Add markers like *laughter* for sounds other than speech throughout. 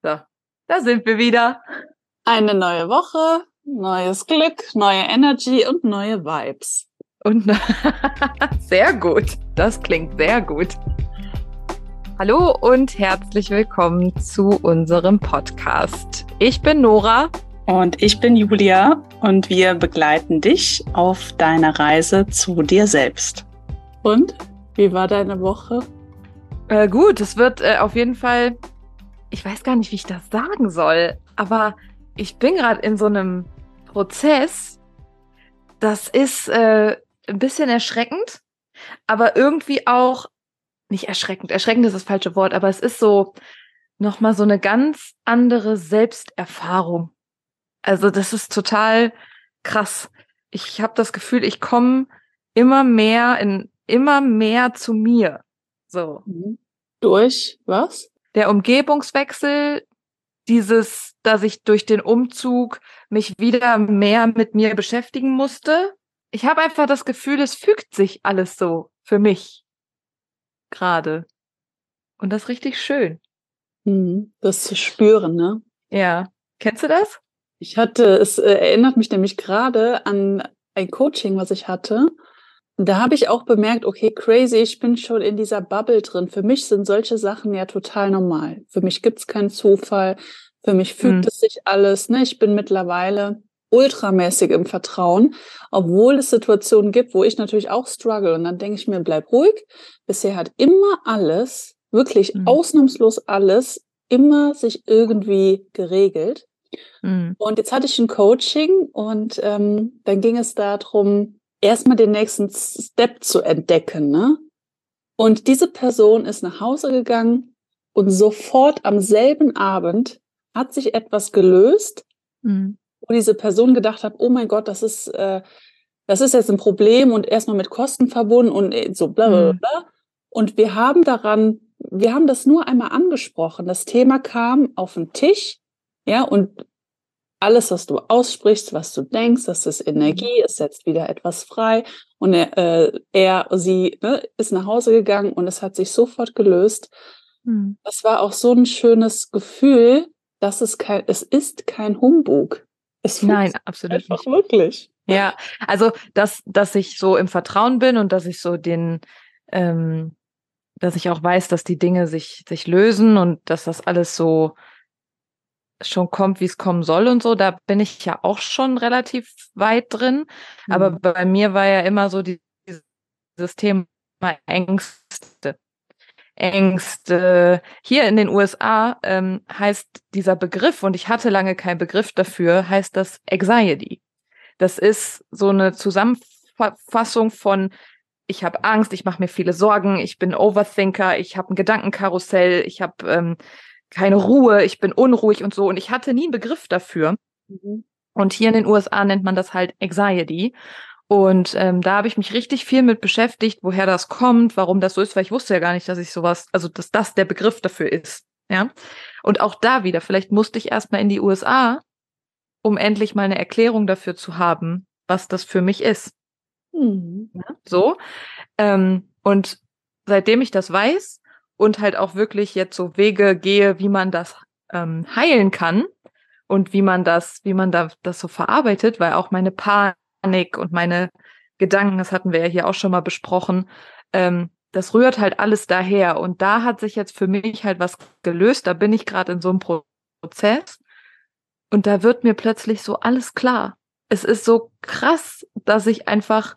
So, da sind wir wieder. Eine neue Woche, neues Glück, neue Energy und neue Vibes. Und *laughs* sehr gut. Das klingt sehr gut. Hallo und herzlich willkommen zu unserem Podcast. Ich bin Nora. Und ich bin Julia und wir begleiten dich auf deiner Reise zu dir selbst. Und wie war deine Woche? Äh, gut, es wird äh, auf jeden Fall ich weiß gar nicht, wie ich das sagen soll, aber ich bin gerade in so einem Prozess, das ist äh, ein bisschen erschreckend, aber irgendwie auch nicht erschreckend. Erschreckend ist das falsche Wort, aber es ist so nochmal so eine ganz andere Selbsterfahrung. Also das ist total krass. Ich habe das Gefühl, ich komme immer mehr in immer mehr zu mir. So. Mhm. Durch was? Der Umgebungswechsel, dieses, dass ich durch den Umzug mich wieder mehr mit mir beschäftigen musste. Ich habe einfach das Gefühl, es fügt sich alles so für mich gerade. Und das ist richtig schön. Mhm, das zu spüren, ne? Ja. Kennst du das? Ich hatte, es äh, erinnert mich nämlich gerade an ein Coaching, was ich hatte da habe ich auch bemerkt, okay, crazy, ich bin schon in dieser Bubble drin. Für mich sind solche Sachen ja total normal. Für mich gibt's keinen Zufall. Für mich fügt mhm. es sich alles. Ne? Ich bin mittlerweile ultramäßig im Vertrauen, obwohl es Situationen gibt, wo ich natürlich auch struggle. Und dann denke ich mir, bleib ruhig. Bisher hat immer alles, wirklich mhm. ausnahmslos alles, immer sich irgendwie geregelt. Mhm. Und jetzt hatte ich ein Coaching und ähm, dann ging es darum, erstmal den nächsten Step zu entdecken. Ne? Und diese Person ist nach Hause gegangen und sofort am selben Abend hat sich etwas gelöst, mhm. wo diese Person gedacht hat, oh mein Gott, das ist, äh, das ist jetzt ein Problem und erstmal mit Kosten verbunden und äh, so bla bla mhm. bla. Und wir haben daran, wir haben das nur einmal angesprochen. Das Thema kam auf den Tisch, ja, und alles, was du aussprichst, was du denkst, das ist Energie, es setzt wieder etwas frei. Und er, äh, er sie ne, ist nach Hause gegangen und es hat sich sofort gelöst. Mhm. Das war auch so ein schönes Gefühl, dass es kein, es ist kein Humbug. Es Nein, absolut einfach nicht. wirklich. Ja, also dass, dass ich so im Vertrauen bin und dass ich so den, ähm, dass ich auch weiß, dass die Dinge sich, sich lösen und dass das alles so schon kommt, wie es kommen soll und so, da bin ich ja auch schon relativ weit drin. Mhm. Aber bei mir war ja immer so die, dieses Thema Ängste. Ängste. Hier in den USA ähm, heißt dieser Begriff, und ich hatte lange keinen Begriff dafür, heißt das Anxiety. Das ist so eine Zusammenfassung von ich habe Angst, ich mache mir viele Sorgen, ich bin Overthinker, ich habe ein Gedankenkarussell, ich habe ähm, keine Ruhe, ich bin unruhig und so. Und ich hatte nie einen Begriff dafür. Mhm. Und hier in den USA nennt man das halt Anxiety. Und ähm, da habe ich mich richtig viel mit beschäftigt, woher das kommt, warum das so ist, weil ich wusste ja gar nicht, dass ich sowas, also dass das der Begriff dafür ist. Ja. Und auch da wieder, vielleicht musste ich erstmal in die USA, um endlich mal eine Erklärung dafür zu haben, was das für mich ist. Mhm. Ja, so. Ähm, und seitdem ich das weiß, und halt auch wirklich jetzt so Wege gehe, wie man das ähm, heilen kann und wie man das, wie man da das so verarbeitet, weil auch meine Panik und meine Gedanken, das hatten wir ja hier auch schon mal besprochen, ähm, das rührt halt alles daher. Und da hat sich jetzt für mich halt was gelöst. Da bin ich gerade in so einem Prozess. Und da wird mir plötzlich so alles klar. Es ist so krass, dass ich einfach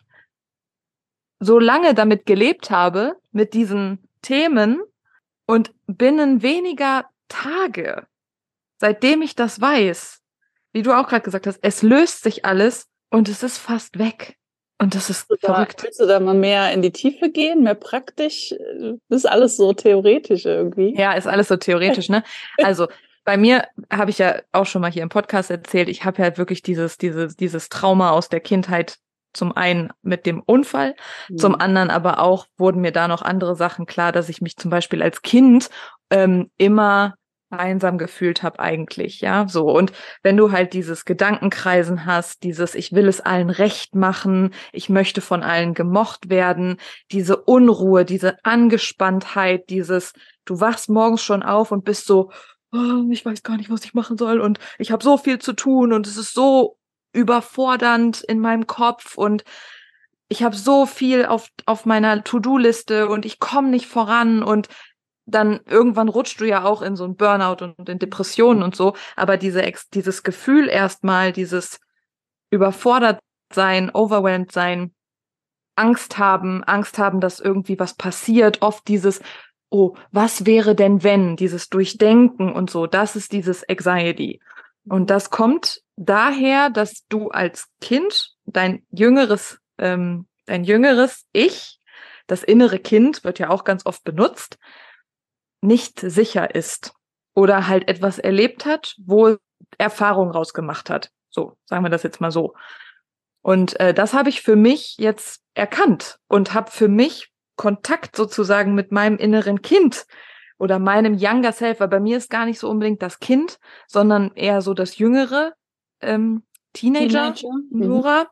so lange damit gelebt habe, mit diesen Themen und binnen weniger Tage, seitdem ich das weiß, wie du auch gerade gesagt hast, es löst sich alles und es ist fast weg. Und das ist willst verrückt. Da, willst du da mal mehr in die Tiefe gehen, mehr praktisch? Das ist alles so theoretisch irgendwie. Ja, ist alles so theoretisch, ne? *laughs* Also bei mir habe ich ja auch schon mal hier im Podcast erzählt, ich habe ja wirklich dieses, dieses, dieses Trauma aus der Kindheit zum einen mit dem Unfall, mhm. zum anderen aber auch wurden mir da noch andere Sachen klar, dass ich mich zum Beispiel als Kind ähm, immer einsam gefühlt habe eigentlich, ja, so. Und wenn du halt dieses Gedankenkreisen hast, dieses ich will es allen recht machen, ich möchte von allen gemocht werden, diese Unruhe, diese Angespanntheit, dieses du wachst morgens schon auf und bist so, oh, ich weiß gar nicht, was ich machen soll und ich habe so viel zu tun und es ist so überfordernd in meinem Kopf und ich habe so viel auf, auf meiner To-Do-Liste und ich komme nicht voran und dann irgendwann rutscht du ja auch in so ein Burnout und in Depressionen und so. Aber diese, dieses Gefühl erstmal, dieses überfordert sein, overwhelmed sein, Angst haben, Angst haben, dass irgendwie was passiert, oft dieses, oh, was wäre denn wenn, dieses Durchdenken und so, das ist dieses Anxiety. Und das kommt daher, dass du als Kind dein jüngeres, ähm, dein jüngeres Ich, das innere Kind wird ja auch ganz oft benutzt, nicht sicher ist oder halt etwas erlebt hat, wo Erfahrung rausgemacht hat. So, sagen wir das jetzt mal so. Und äh, das habe ich für mich jetzt erkannt und habe für mich Kontakt sozusagen mit meinem inneren Kind oder meinem Younger Self. Weil bei mir ist gar nicht so unbedingt das Kind, sondern eher so das jüngere ähm, Teenager, Teenager. Nora. Mhm.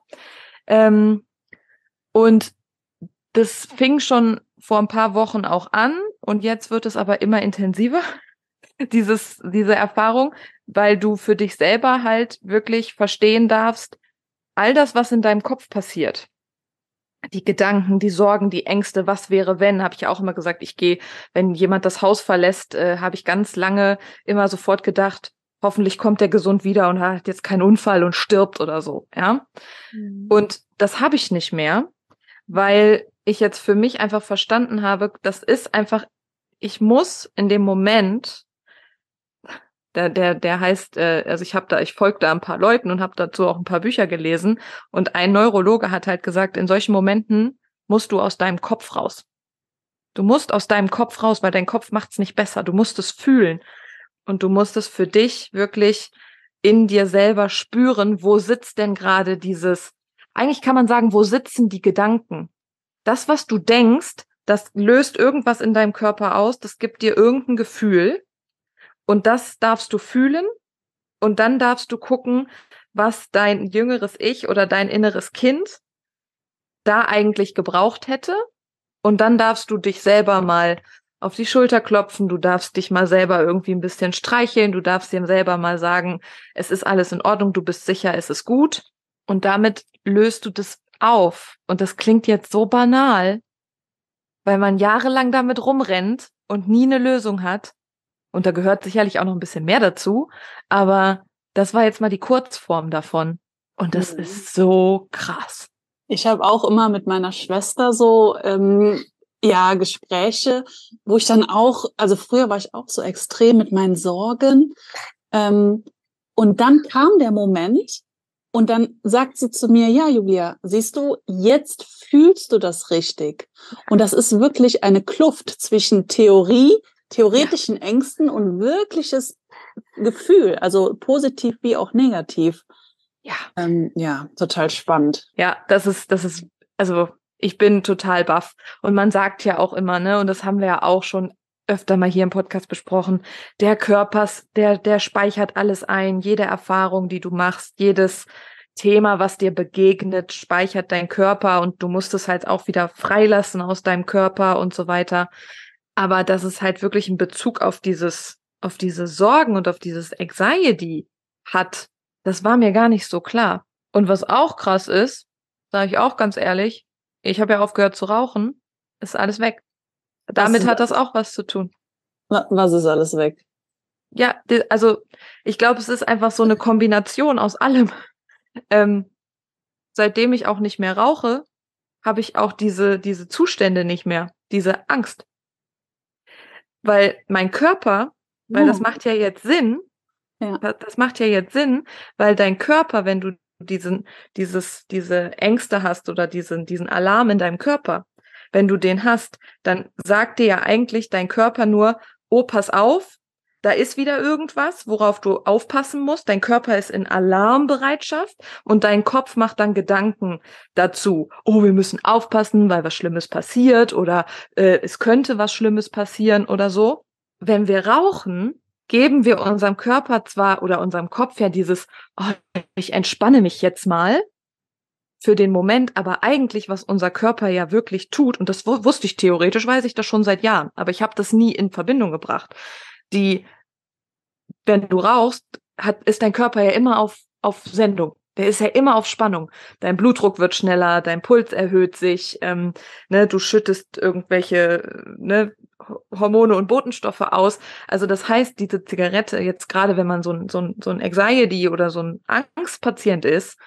Ähm, und das fing schon vor ein paar Wochen auch an und jetzt wird es aber immer intensiver, *laughs* dieses, diese Erfahrung, weil du für dich selber halt wirklich verstehen darfst, all das, was in deinem Kopf passiert, die Gedanken, die Sorgen, die Ängste, was wäre, wenn, habe ich auch immer gesagt, ich gehe, wenn jemand das Haus verlässt, äh, habe ich ganz lange immer sofort gedacht, hoffentlich kommt er gesund wieder und hat jetzt keinen Unfall und stirbt oder so, ja. Mhm. Und das habe ich nicht mehr, weil ich jetzt für mich einfach verstanden habe, das ist einfach, ich muss in dem Moment, der, der, der heißt, äh, also ich habe da, ich folge da ein paar Leuten und habe dazu auch ein paar Bücher gelesen. Und ein Neurologe hat halt gesagt, in solchen Momenten musst du aus deinem Kopf raus. Du musst aus deinem Kopf raus, weil dein Kopf macht's nicht besser. Du musst es fühlen. Und du musst es für dich wirklich in dir selber spüren, wo sitzt denn gerade dieses, eigentlich kann man sagen, wo sitzen die Gedanken? das, was du denkst, das löst irgendwas in deinem Körper aus, das gibt dir irgendein Gefühl. Und das darfst du fühlen. Und dann darfst du gucken, was dein jüngeres Ich oder dein inneres Kind da eigentlich gebraucht hätte. Und dann darfst du dich selber mal auf die Schulter klopfen, du darfst dich mal selber irgendwie ein bisschen streicheln, du darfst dir selber mal sagen, es ist alles in Ordnung, du bist sicher, es ist gut. Und damit löst du das auf. Und das klingt jetzt so banal, weil man jahrelang damit rumrennt und nie eine Lösung hat. Und da gehört sicherlich auch noch ein bisschen mehr dazu. Aber das war jetzt mal die Kurzform davon. Und das mhm. ist so krass. Ich habe auch immer mit meiner Schwester so ähm, ja Gespräche, wo ich dann auch, also früher war ich auch so extrem mit meinen Sorgen. Ähm, und dann kam der Moment, und dann sagt sie zu mir, ja, Julia, siehst du, jetzt fühlst du das richtig. Und das ist wirklich eine Kluft zwischen Theorie, theoretischen ja. Ängsten und wirkliches Gefühl, also positiv wie auch negativ. Ja. Ähm, ja, total spannend. Ja, das ist, das ist, also ich bin total baff. Und man sagt ja auch immer, ne, und das haben wir ja auch schon öfter mal hier im Podcast besprochen, der Körper, der, der speichert alles ein, jede Erfahrung, die du machst, jedes Thema, was dir begegnet, speichert dein Körper und du musst es halt auch wieder freilassen aus deinem Körper und so weiter. Aber dass es halt wirklich einen Bezug auf dieses, auf diese Sorgen und auf dieses Anxiety hat, das war mir gar nicht so klar. Und was auch krass ist, sage ich auch ganz ehrlich, ich habe ja aufgehört zu rauchen, ist alles weg. Damit hat das auch was zu tun. Was ist alles weg? Ja, also ich glaube, es ist einfach so eine Kombination aus allem. *laughs* Ähm, seitdem ich auch nicht mehr rauche, habe ich auch diese, diese Zustände nicht mehr, diese Angst. Weil mein Körper, weil das macht ja jetzt Sinn, ja. das macht ja jetzt Sinn, weil dein Körper, wenn du diesen, dieses, diese Ängste hast oder diesen, diesen Alarm in deinem Körper, wenn du den hast, dann sagt dir ja eigentlich dein Körper nur, oh, pass auf, da ist wieder irgendwas, worauf du aufpassen musst. Dein Körper ist in Alarmbereitschaft und dein Kopf macht dann Gedanken dazu. Oh, wir müssen aufpassen, weil was Schlimmes passiert oder äh, es könnte was Schlimmes passieren oder so. Wenn wir rauchen, geben wir unserem Körper zwar oder unserem Kopf ja dieses, oh, ich entspanne mich jetzt mal für den Moment, aber eigentlich, was unser Körper ja wirklich tut, und das wusste ich theoretisch, weiß ich das schon seit Jahren, aber ich habe das nie in Verbindung gebracht die wenn du rauchst, hat, ist dein Körper ja immer auf, auf Sendung. Der ist ja immer auf Spannung. Dein Blutdruck wird schneller, dein Puls erhöht sich, ähm, ne, du schüttest irgendwelche ne, Hormone und Botenstoffe aus. Also das heißt, diese Zigarette, jetzt gerade wenn man so ein, so ein, so ein Anxiety oder so ein Angstpatient ist,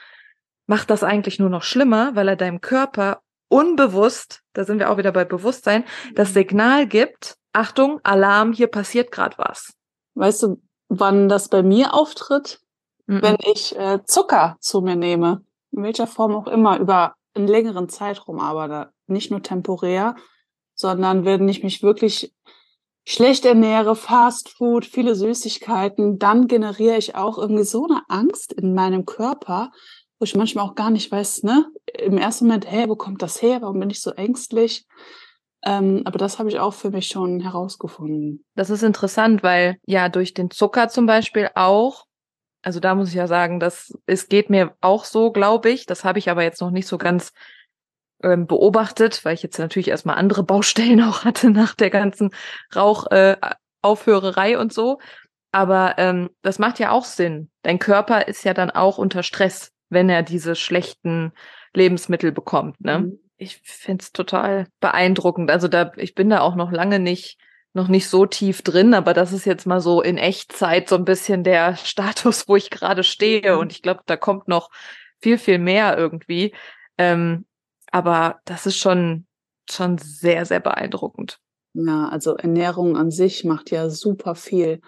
macht das eigentlich nur noch schlimmer, weil er deinem Körper unbewusst, da sind wir auch wieder bei Bewusstsein, das mhm. Signal gibt, Achtung, Alarm, hier passiert gerade was. Weißt du, wann das bei mir auftritt? Mhm. Wenn ich äh, Zucker zu mir nehme, in welcher Form auch immer, über einen längeren Zeitraum arbeite, nicht nur temporär, sondern wenn ich mich wirklich schlecht ernähre, Fast Food, viele Süßigkeiten, dann generiere ich auch irgendwie so eine Angst in meinem Körper, wo ich manchmal auch gar nicht weiß, ne, im ersten Moment, hey, wo kommt das her? Warum bin ich so ängstlich? Ähm, aber das habe ich auch für mich schon herausgefunden. Das ist interessant, weil ja durch den Zucker zum Beispiel auch, also da muss ich ja sagen, dass es geht mir auch so, glaube ich. Das habe ich aber jetzt noch nicht so ganz ähm, beobachtet, weil ich jetzt natürlich erstmal andere Baustellen *laughs* auch hatte nach der ganzen Rauchaufhörerei äh, und so. Aber ähm, das macht ja auch Sinn. Dein Körper ist ja dann auch unter Stress, wenn er diese schlechten Lebensmittel bekommt. Ne? Mhm. Ich finde es total beeindruckend. Also da, ich bin da auch noch lange nicht noch nicht so tief drin, aber das ist jetzt mal so in Echtzeit so ein bisschen der *laughs* Status, wo ich gerade stehe. Mhm. Und ich glaube, da kommt noch viel, viel mehr irgendwie. Ähm, aber das ist schon, schon sehr, sehr beeindruckend. Ja, also Ernährung an sich macht ja super viel.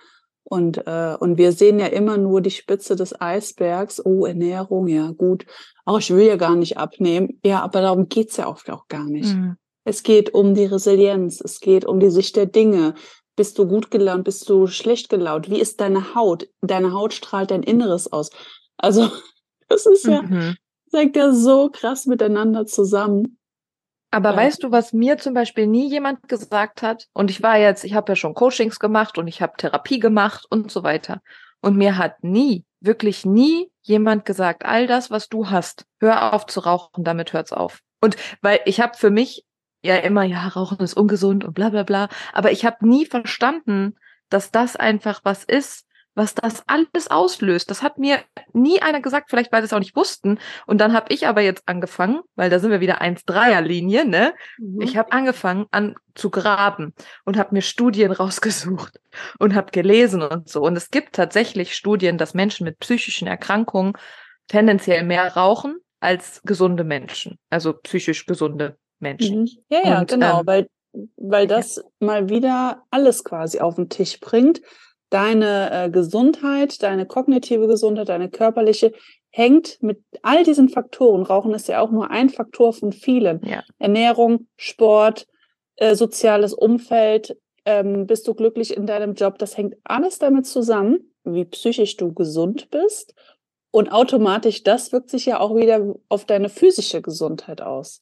Und, äh, und wir sehen ja immer nur die Spitze des Eisbergs. Oh, Ernährung, ja gut. Auch ich will ja gar nicht abnehmen. Ja, aber darum geht's ja oft auch gar nicht. Mhm. Es geht um die Resilienz, es geht um die Sicht der Dinge. Bist du gut gelaunt, bist du schlecht gelaunt? Wie ist deine Haut? Deine Haut strahlt dein Inneres aus. Also, *laughs* das ist ja, mhm hängt ja so krass miteinander zusammen. Aber ja. weißt du, was mir zum Beispiel nie jemand gesagt hat? Und ich war jetzt, ich habe ja schon Coachings gemacht und ich habe Therapie gemacht und so weiter. Und mir hat nie, wirklich nie jemand gesagt, all das, was du hast, hör auf zu rauchen, damit hört's auf. Und weil ich habe für mich ja immer, ja, Rauchen ist ungesund und bla bla bla. Aber ich habe nie verstanden, dass das einfach was ist, was das alles auslöst. Das hat mir nie einer gesagt, vielleicht weil sie es auch nicht wussten. Und dann habe ich aber jetzt angefangen, weil da sind wir wieder 1-3er-Linie, ne? Mhm. Ich habe angefangen an zu graben und habe mir Studien *laughs* rausgesucht und habe gelesen und so. Und es gibt tatsächlich Studien, dass Menschen mit psychischen Erkrankungen tendenziell mehr rauchen als gesunde Menschen, also psychisch gesunde Menschen. Mhm. Ja, ja, und, genau, ähm, weil, weil das ja. mal wieder alles quasi auf den Tisch bringt deine äh, Gesundheit, deine kognitive Gesundheit, deine körperliche hängt mit all diesen Faktoren. Rauchen ist ja auch nur ein Faktor von vielen. Ja. Ernährung, Sport, äh, soziales Umfeld, ähm, bist du glücklich in deinem Job. Das hängt alles damit zusammen, wie psychisch du gesund bist. Und automatisch, das wirkt sich ja auch wieder auf deine physische Gesundheit aus.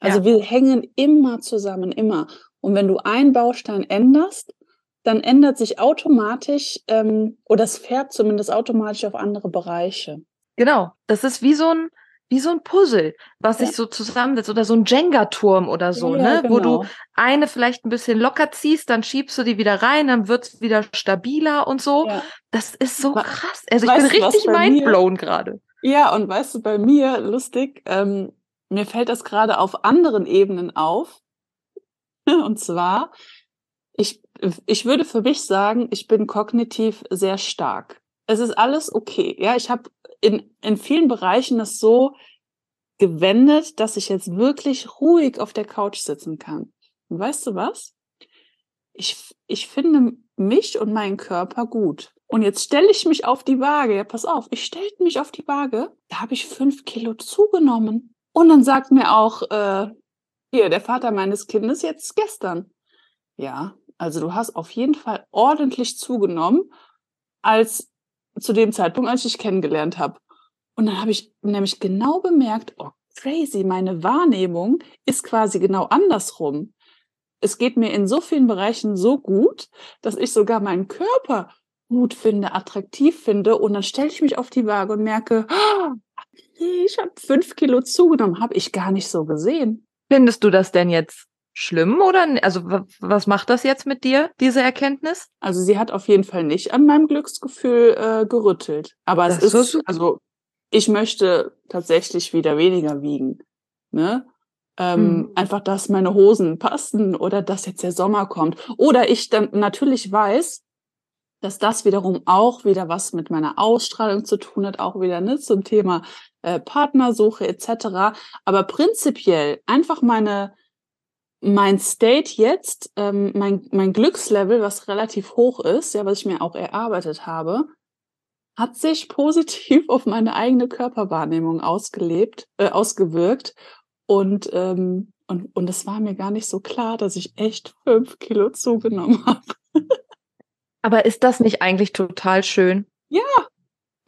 Also ja. wir hängen immer zusammen, immer. Und wenn du einen Baustein änderst, dann ändert sich automatisch ähm, oder es fährt zumindest automatisch auf andere Bereiche. Genau, das ist wie so ein wie so ein Puzzle, was ja. sich so zusammensetzt oder so ein Jenga-Turm oder so, ja, ne? Genau. Wo du eine vielleicht ein bisschen locker ziehst, dann schiebst du die wieder rein, dann wird's wieder stabiler und so. Ja. Das ist so krass. Also ich bin richtig mindblown gerade. Ja, und weißt du, bei mir, lustig, ähm, mir fällt das gerade auf anderen Ebenen auf. *laughs* Und zwar, ich, ich würde für mich sagen, ich bin kognitiv sehr stark. Es ist alles okay. Ja, ich habe in, in vielen Bereichen das so gewendet, dass ich jetzt wirklich ruhig auf der Couch sitzen kann. Und weißt du was? Ich, ich finde mich und meinen Körper gut. Und jetzt stelle ich mich auf die Waage. Ja, pass auf, ich stelle mich auf die Waage. Da habe ich fünf Kilo zugenommen. Und dann sagt mir auch äh, hier der Vater meines Kindes jetzt gestern. Ja, also du hast auf jeden Fall ordentlich zugenommen als zu dem Zeitpunkt, als ich dich kennengelernt habe. Und dann habe ich nämlich genau bemerkt, oh crazy, meine Wahrnehmung ist quasi genau andersrum. Es geht mir in so vielen Bereichen so gut, dass ich sogar meinen Körper gut finde, attraktiv finde. Und dann stelle ich mich auf die Waage und merke, oh, ich habe fünf Kilo zugenommen, habe ich gar nicht so gesehen. Findest du das denn jetzt schlimm oder also was macht das jetzt mit dir, diese Erkenntnis? Also sie hat auf jeden Fall nicht an meinem Glücksgefühl äh, gerüttelt. Aber das es ist, so also ich möchte tatsächlich wieder weniger wiegen. Ne? Ähm, hm. Einfach, dass meine Hosen passen oder dass jetzt der Sommer kommt. Oder ich dann natürlich weiß, dass das wiederum auch wieder was mit meiner Ausstrahlung zu tun hat, auch wieder ne, zum Thema äh, Partnersuche etc. Aber prinzipiell einfach meine mein State jetzt, ähm, mein, mein Glückslevel, was relativ hoch ist, ja, was ich mir auch erarbeitet habe, hat sich positiv *laughs* auf meine eigene Körperwahrnehmung ausgelebt, äh, ausgewirkt. Und, ähm, und, und es war mir gar nicht so klar, dass ich echt fünf Kilo zugenommen *laughs* habe. Aber ist das nicht eigentlich total schön? Ja,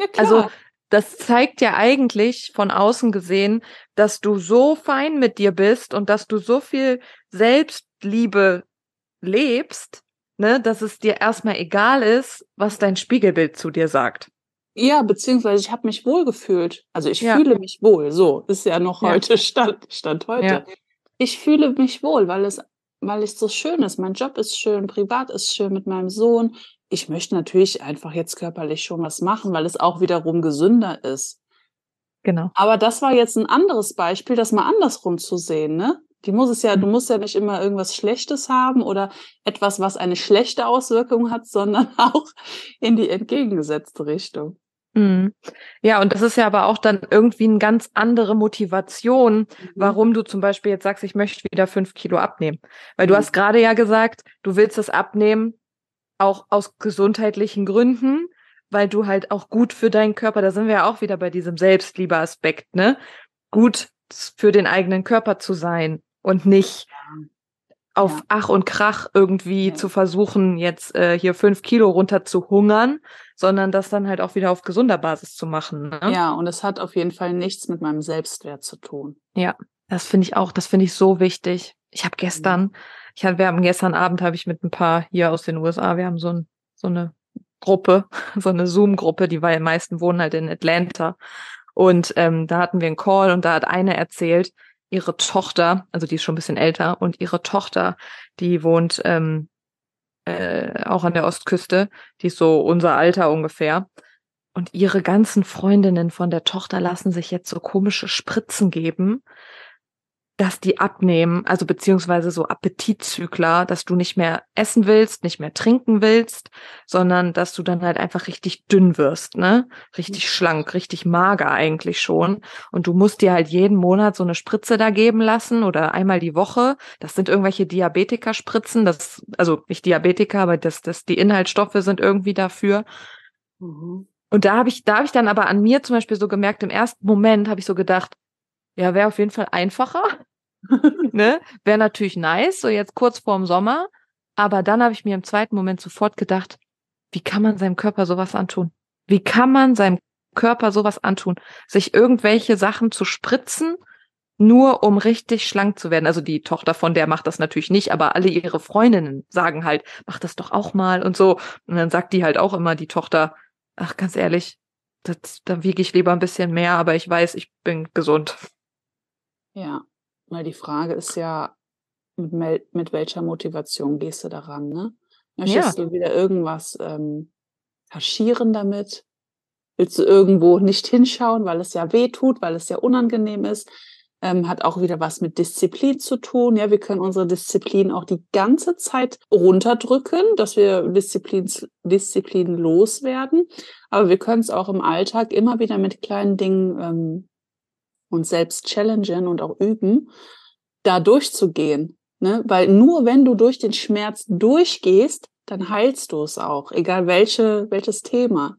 ja klar. Also das zeigt ja eigentlich von außen gesehen, dass du so fein mit dir bist und dass du so viel Selbstliebe lebst, ne, dass es dir erstmal egal ist, was dein Spiegelbild zu dir sagt. Ja, beziehungsweise ich habe mich wohl gefühlt. Also ich ja. fühle mich wohl. So ist ja noch ja. heute Stand, Stand heute. Ja. Ich fühle mich wohl, weil es, weil es so schön ist. Mein Job ist schön, privat ist schön mit meinem Sohn. Ich möchte natürlich einfach jetzt körperlich schon was machen, weil es auch wiederum gesünder ist. Genau. Aber das war jetzt ein anderes Beispiel, das mal andersrum zu sehen, ne? Die muss es ja, du mhm. musst ja nicht immer irgendwas Schlechtes haben oder etwas, was eine schlechte Auswirkung hat, *laughs* sondern auch in die entgegengesetzte Richtung. Mhm. Ja, und das ist ja aber auch dann irgendwie eine ganz andere Motivation, mhm. warum du zum Beispiel jetzt sagst, ich möchte wieder fünf Kilo abnehmen. Weil du mhm. hast gerade ja gesagt, du willst das abnehmen, auch aus gesundheitlichen Gründen, weil du halt auch gut für deinen Körper, da sind wir ja auch wieder bei diesem Selbstliebe-Aspekt, ne? Gut für den eigenen Körper zu sein und nicht auf ja. Ach und Krach irgendwie ja. zu versuchen, jetzt äh, hier fünf Kilo runter zu hungern, sondern das dann halt auch wieder auf gesunder Basis zu machen. Ne? Ja, und es hat auf jeden Fall nichts mit meinem Selbstwert zu tun. Ja, das finde ich auch, das finde ich so wichtig. Ich habe gestern, ich hatte, wir haben gestern Abend habe ich mit ein paar hier aus den USA, wir haben so, ein, so eine Gruppe, *laughs* so eine Zoom-Gruppe, die weil meisten wohnen halt in Atlanta. Und ähm, da hatten wir einen Call und da hat eine erzählt, ihre Tochter, also die ist schon ein bisschen älter, und ihre Tochter, die wohnt ähm, äh, auch an der Ostküste, die ist so unser Alter ungefähr. Und ihre ganzen Freundinnen von der Tochter lassen sich jetzt so komische Spritzen geben, dass die abnehmen, also beziehungsweise so Appetitzykler, dass du nicht mehr essen willst, nicht mehr trinken willst, sondern dass du dann halt einfach richtig dünn wirst, ne? Richtig schlank, richtig mager eigentlich schon. Und du musst dir halt jeden Monat so eine Spritze da geben lassen oder einmal die Woche. Das sind irgendwelche Diabetikerspritzen, das, also nicht Diabetiker, aber das, das, die Inhaltsstoffe sind irgendwie dafür. Mhm. Und da habe ich, da habe ich dann aber an mir zum Beispiel so gemerkt, im ersten Moment habe ich so gedacht, ja, wäre auf jeden Fall einfacher. *laughs* ne? Wäre natürlich nice, so jetzt kurz vorm Sommer. Aber dann habe ich mir im zweiten Moment sofort gedacht, wie kann man seinem Körper sowas antun? Wie kann man seinem Körper sowas antun? Sich irgendwelche Sachen zu spritzen, nur um richtig schlank zu werden. Also die Tochter von der macht das natürlich nicht, aber alle ihre Freundinnen sagen halt, mach das doch auch mal und so. Und dann sagt die halt auch immer, die Tochter, ach ganz ehrlich, das, da wiege ich lieber ein bisschen mehr, aber ich weiß, ich bin gesund. Ja, weil die Frage ist ja, mit, mit welcher Motivation gehst du daran, ne? Möchtest ja. du wieder irgendwas ähm, kaschieren damit? Willst du irgendwo nicht hinschauen, weil es ja weh tut, weil es ja unangenehm ist? Ähm, hat auch wieder was mit Disziplin zu tun. Ja, wir können unsere Disziplin auch die ganze Zeit runterdrücken, dass wir Disziplin, Disziplin loswerden. Aber wir können es auch im Alltag immer wieder mit kleinen Dingen ähm, uns selbst challengen und auch üben, da durchzugehen. Ne? Weil nur wenn du durch den Schmerz durchgehst, dann heilst du es auch, egal welche, welches Thema.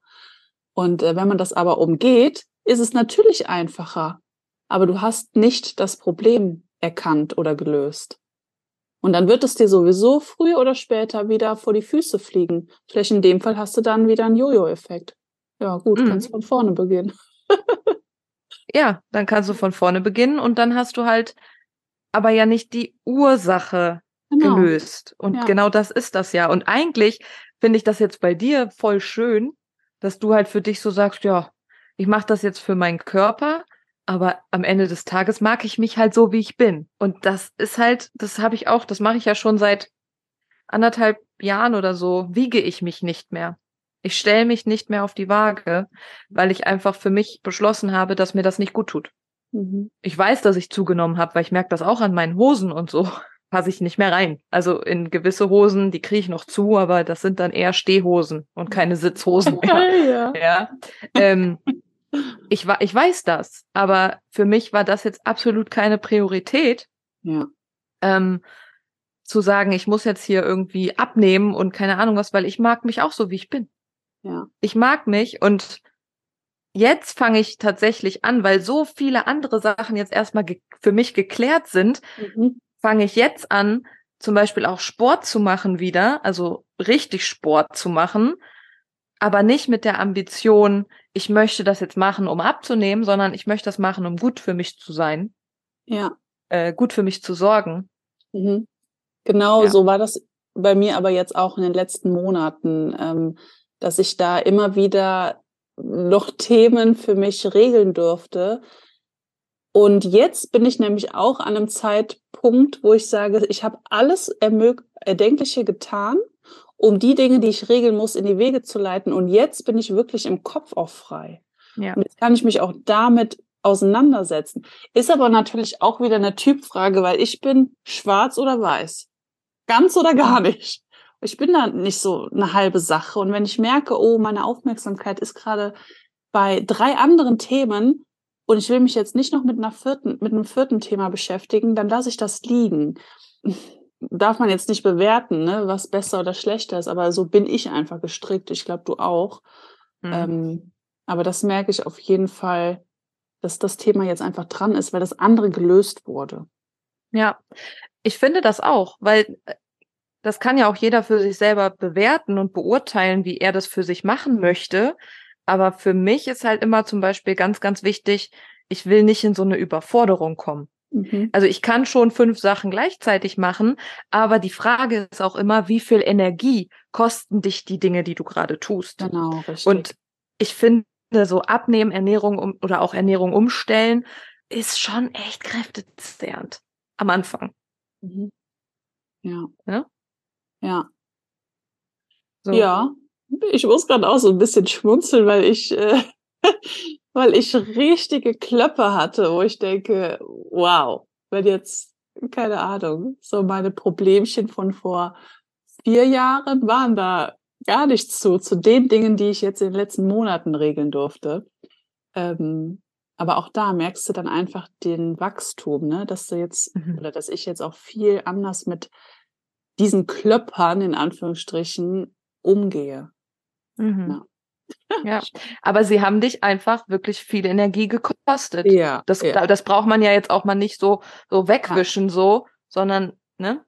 Und äh, wenn man das aber umgeht, ist es natürlich einfacher. Aber du hast nicht das Problem erkannt oder gelöst. Und dann wird es dir sowieso früher oder später wieder vor die Füße fliegen. Vielleicht in dem Fall hast du dann wieder einen Jojo-Effekt. Ja, gut, mhm. kannst von vorne beginnen. *laughs* Ja, dann kannst du von vorne beginnen und dann hast du halt aber ja nicht die Ursache genau. gelöst. Und ja. genau das ist das ja. Und eigentlich finde ich das jetzt bei dir voll schön, dass du halt für dich so sagst, ja, ich mache das jetzt für meinen Körper, Aber am Ende des Tages mag ich mich halt so, wie ich bin. Und das ist halt, das habe ich auch, das mache ich ja schon seit anderthalb Jahren oder so, wiege ich mich nicht mehr. Ich stelle mich nicht mehr auf die Waage, weil ich einfach für mich beschlossen habe, dass mir das nicht gut tut. Mhm. Ich weiß, dass ich zugenommen habe, weil ich merke das auch an meinen Hosen und so. *laughs* Passe ich nicht mehr rein. Also in gewisse Hosen, die kriege ich noch zu, aber das sind dann eher Stehhosen und keine *laughs* Sitzhosen mehr. ja. ja. Ähm, ich, ich weiß das, aber für mich war das jetzt absolut keine Priorität. Ja. Ähm, zu sagen, ich muss jetzt hier irgendwie abnehmen und keine Ahnung was, weil ich mag mich auch so, wie ich bin. Ja. Ich mag mich und jetzt fange ich tatsächlich an, weil so viele andere Sachen jetzt erstmal für mich geklärt sind, mhm. fange ich jetzt an, zum Beispiel auch Sport zu machen wieder, also richtig Sport zu machen, aber nicht mit der Ambition, ich möchte das jetzt machen, um abzunehmen, sondern ich möchte das machen, um gut für mich zu sein. Ja. Äh, gut für mich zu sorgen. Mhm. Genau, ja. so war das bei mir aber jetzt auch in den letzten Monaten, ähm, dass ich da immer wieder noch Themen für mich regeln durfte. Und jetzt bin ich nämlich auch an einem Zeitpunkt, wo ich sage, ich habe alles Erdenkliche getan, um die Dinge, die ich regeln muss, in die Wege zu leiten. Und jetzt bin ich wirklich im Kopf auch frei. Ja. Und jetzt kann ich mich auch damit auseinandersetzen. Ist aber natürlich auch wieder eine Typfrage, weil ich bin schwarz oder weiß. Ganz oder gar nicht. Ich bin da nicht so eine halbe Sache. Und wenn ich merke, oh, meine Aufmerksamkeit ist gerade bei drei anderen Themen und ich will mich jetzt nicht noch mit einer vierten, mit einem vierten Thema beschäftigen, dann lasse ich das liegen. *laughs* Darf man jetzt nicht bewerten, ne, was besser oder schlechter ist, aber so bin ich einfach gestrickt. Ich glaube, du auch. Mhm. Ähm, aber das merke ich auf jeden Fall, dass das Thema jetzt einfach dran ist, weil das andere gelöst wurde. Ja, ich finde das auch, weil äh, das kann ja auch jeder für sich selber bewerten und beurteilen, wie er das für sich machen möchte. Aber für mich ist halt immer zum Beispiel ganz, ganz wichtig, ich will nicht in so eine Überforderung kommen. Mhm. Also ich kann schon fünf Sachen gleichzeitig machen, aber die Frage ist auch immer, wie viel Energie kosten dich die Dinge, die du gerade tust? Genau, richtig. Und ich finde, so Abnehmen, Ernährung um, oder auch Ernährung umstellen, ist schon echt kräftezehrend am Anfang. Mhm. Ja. ja. Ja. So. Ja, ich muss gerade auch so ein bisschen schmunzeln, weil ich, äh, *laughs* weil ich richtige Klöppe hatte, wo ich denke, wow, wenn jetzt, keine Ahnung, so meine Problemchen von vor vier Jahren waren da gar nichts zu, zu den Dingen, die ich jetzt in den letzten Monaten regeln durfte. Ähm, aber auch da merkst du dann einfach den Wachstum, ne? dass du jetzt, mhm. oder dass ich jetzt auch viel anders mit diesen Klöppern in Anführungsstrichen umgehe. Mhm. Ja. Ja, *laughs* aber sie haben dich einfach wirklich viel Energie gekostet. Ja, das, ja. das braucht man ja jetzt auch mal nicht so, so wegwischen, ja. so, sondern, ne?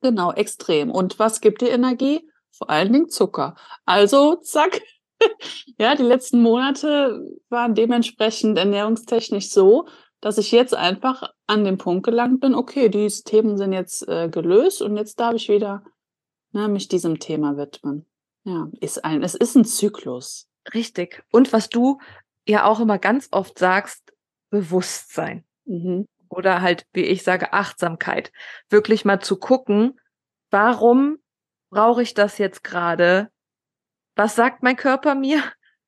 Genau, extrem. Und was gibt dir Energie? Vor allen Dingen Zucker. Also, zack. *laughs* ja, die letzten Monate waren dementsprechend ernährungstechnisch so, dass ich jetzt einfach an den Punkt gelangt bin, okay, diese Themen sind jetzt äh, gelöst und jetzt darf ich wieder ne, mich diesem Thema widmen. Ja, ist ein, es ist ein Zyklus. Richtig. Und was du ja auch immer ganz oft sagst, Bewusstsein. Mhm. Oder halt, wie ich sage, Achtsamkeit. Wirklich mal zu gucken, warum brauche ich das jetzt gerade? Was sagt mein Körper mir?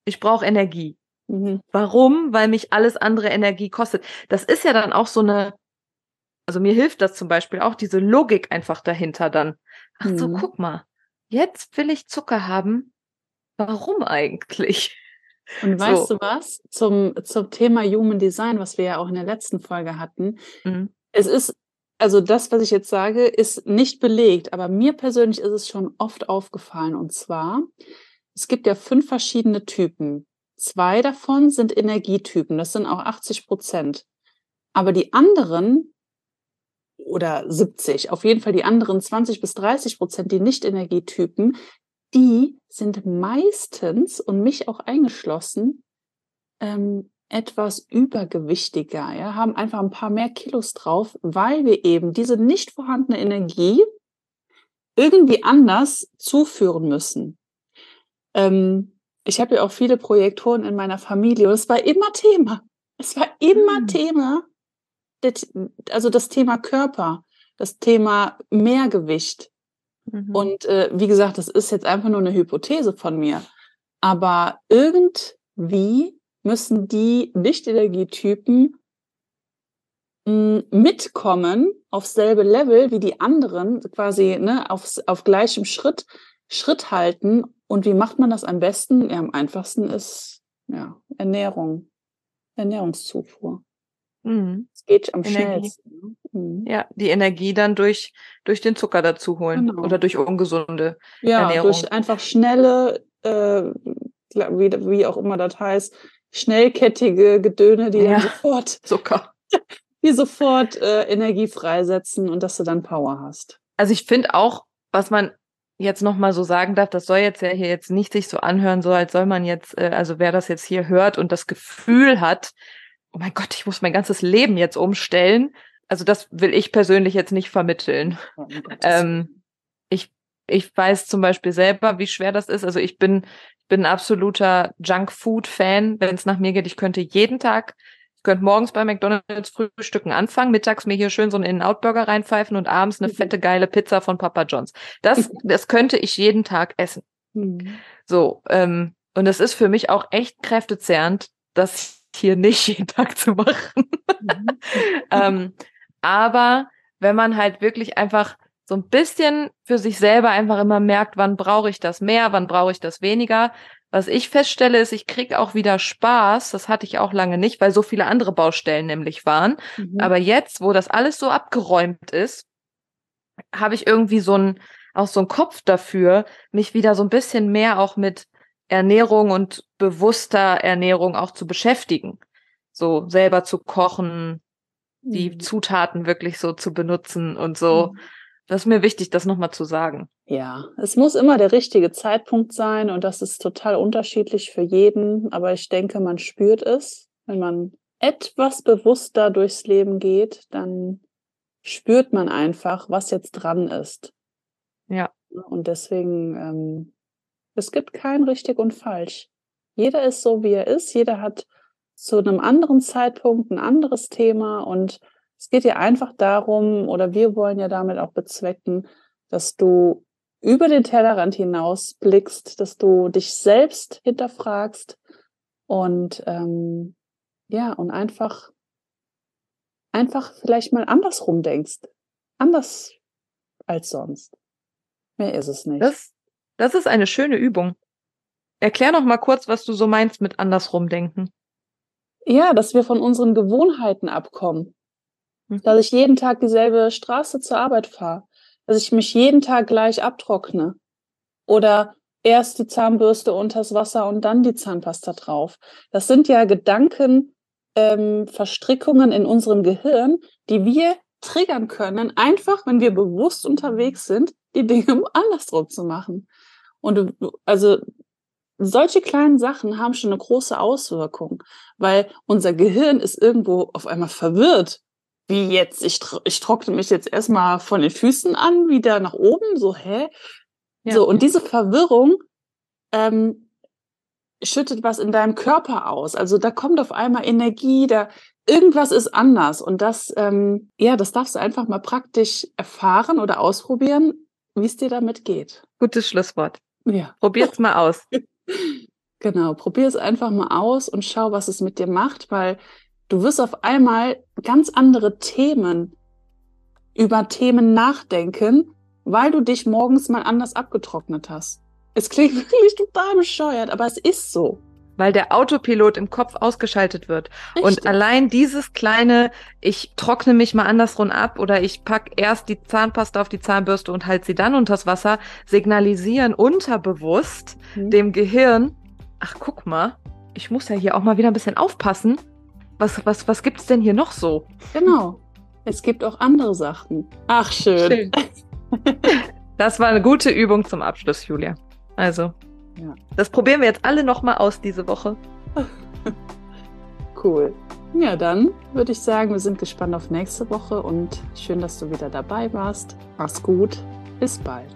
Ich brauche Energie. Mhm. Warum? Weil mich alles andere Energie kostet. Das ist ja dann auch so eine, also mir hilft das zum Beispiel auch, diese Logik einfach dahinter dann. Ach so, mhm. guck mal, jetzt will ich Zucker haben. Warum eigentlich? Und weißt so. du was? Zum, zum Thema Human Design, was wir ja auch in der letzten Folge hatten. Mhm. Es ist, also das, was ich jetzt sage, ist nicht belegt, aber mir persönlich ist es schon oft aufgefallen. Und zwar, es gibt ja fünf verschiedene Typen. Zwei davon sind Energietypen, das sind auch 80 Prozent. Aber die anderen, oder 70, auf jeden Fall die anderen 20 bis 30 Prozent, die Nicht-Energietypen, die sind meistens, und mich auch eingeschlossen, ähm, etwas übergewichtiger, ja, haben einfach ein paar mehr Kilos drauf, weil wir eben diese nicht vorhandene Energie irgendwie anders zuführen müssen. Ähm, ich habe ja auch viele Projektoren in meiner Familie und es war immer Thema. Es war immer Hm. Thema, das- also das Thema Körper, das Thema Mehrgewicht. Mhm. Und äh, wie gesagt, das ist jetzt einfach nur eine Hypothese von mir. Aber irgendwie müssen die Nicht-Energietypen mh, mitkommen auf selbe Level wie die anderen, quasi ne, auf, auf gleichem Schritt, Schritt halten. Und wie macht man das am besten? Ja, am einfachsten ist ja, Ernährung, Ernährungszufuhr. Mhm. Es geht am Energie. schnellsten. ne? Mhm. Ja, die Energie dann durch, durch den Zucker dazu holen Genau. oder durch ungesunde. Ja, Ernährung. durch einfach schnelle, äh, wie, wie auch immer das heißt, schnellkettige Gedöne, die Ja. dann sofort, *laughs* Zucker. *laughs* die sofort äh, Energie freisetzen und dass du dann Power hast. Also ich finde auch, was man jetzt noch mal so sagen darf, das soll jetzt ja hier jetzt nicht sich so anhören, so als soll man jetzt, äh, also wer das jetzt hier hört und das Gefühl hat, oh mein Gott, ich muss mein ganzes Leben jetzt umstellen. Also das will ich persönlich jetzt nicht vermitteln. Oh, Ähm, ich, ich weiß zum Beispiel selber, wie schwer das ist. Also ich bin, ich bin ein absoluter Junkfood-Fan. Wenn es nach mir geht, ich könnte jeden Tag, ich könnte morgens bei McDonalds frühstücken anfangen, mittags mir hier schön so einen In-Out-Burger reinpfeifen und abends eine fette, geile Pizza von Papa John's. Das, *laughs* das könnte ich jeden Tag essen. Mhm. So, ähm, und es ist für mich auch echt kräftezehrend, das hier nicht *laughs* jeden Tag zu machen. Mhm. *laughs* ähm, aber wenn man halt wirklich einfach so ein bisschen für sich selber einfach immer merkt, wann brauche ich das mehr, wann brauche ich das weniger. Was ich feststelle, ist, ich krieg auch wieder Spaß. Das hatte ich auch lange nicht, weil so viele andere Baustellen nämlich waren. Mhm. Aber jetzt, wo das alles so abgeräumt ist, habe ich irgendwie so ein, auch so einen Kopf dafür, mich wieder so ein bisschen mehr auch mit Ernährung und bewusster Ernährung auch zu beschäftigen. So selber zu kochen, die Mhm. Zutaten wirklich so zu benutzen und so. Mhm. Das ist mir wichtig, das nochmal zu sagen. Ja, es muss immer der richtige Zeitpunkt sein und das ist total unterschiedlich für jeden, aber ich denke, man spürt es. Wenn man etwas bewusster durchs Leben geht, dann spürt man einfach, was jetzt dran ist. Ja. Und deswegen, ähm, es gibt kein richtig und falsch. Jeder ist so, wie er ist. Jeder hat zu einem anderen Zeitpunkt ein anderes Thema und es geht ja einfach darum, oder wir wollen ja damit auch bezwecken, dass du über den Tellerrand hinaus blickst, dass du dich selbst hinterfragst und ähm, ja, und einfach, einfach vielleicht mal andersrum denkst. Anders als sonst. Mehr ist es nicht. Das, das ist eine schöne Übung. Erklär noch mal kurz, was du so meinst mit andersrum denken. Ja, dass wir von unseren Gewohnheiten abkommen. Mhm. Dass ich jeden Tag dieselbe Straße zur Arbeit fahre. Dass ich mich jeden Tag gleich abtrockne. Oder erst die Zahnbürste unters Wasser und dann die Zahnpasta drauf. Das sind ja Gedanken, ähm, Verstrickungen in unserem Gehirn, die wir triggern können, einfach wenn wir bewusst unterwegs sind, die Dinge andersrum zu machen. Und also solche kleinen Sachen haben schon eine große Auswirkung, weil unser Gehirn ist irgendwo auf einmal verwirrt. Wie jetzt? Ich, ich trockne mich jetzt erstmal von den Füßen an, wieder nach oben, so, hä? Ja. So, und diese Verwirrung ähm, schüttet was in deinem Körper aus. Also da kommt auf einmal Energie, da irgendwas ist anders. Und das, ähm, ja, das darfst du einfach mal praktisch erfahren oder ausprobieren, wie es dir damit geht. Gutes Schlusswort. Ja. Probiert's mal aus. *laughs* Genau, probier es einfach mal aus und schau, was es mit dir macht, weil du wirst auf einmal ganz andere Themen über Themen nachdenken, weil du dich morgens mal anders abgetrocknet hast. Es klingt *laughs* wirklich total bescheuert, aber es ist so. Weil der Autopilot im Kopf ausgeschaltet wird. Und Richtig. allein dieses kleine, ich trockne mich mal andersrum ab oder ich pack erst die Zahnpasta auf die Zahnbürste und halte sie dann unters Wasser, signalisieren unterbewusst Mhm. dem Gehirn, ach guck mal, ich muss ja hier auch mal wieder ein bisschen aufpassen. Was, was, was gibt's denn hier noch so? Genau. Es gibt auch andere Sachen. Ach, schön. *laughs* Das war eine gute Übung zum Abschluss, Julia. Also, Ja. das probieren wir jetzt alle nochmal aus diese Woche. *laughs* Cool. Ja, dann würde ich sagen, wir sind gespannt auf nächste Woche und schön, dass du wieder dabei warst. Mach's gut. Bis bald.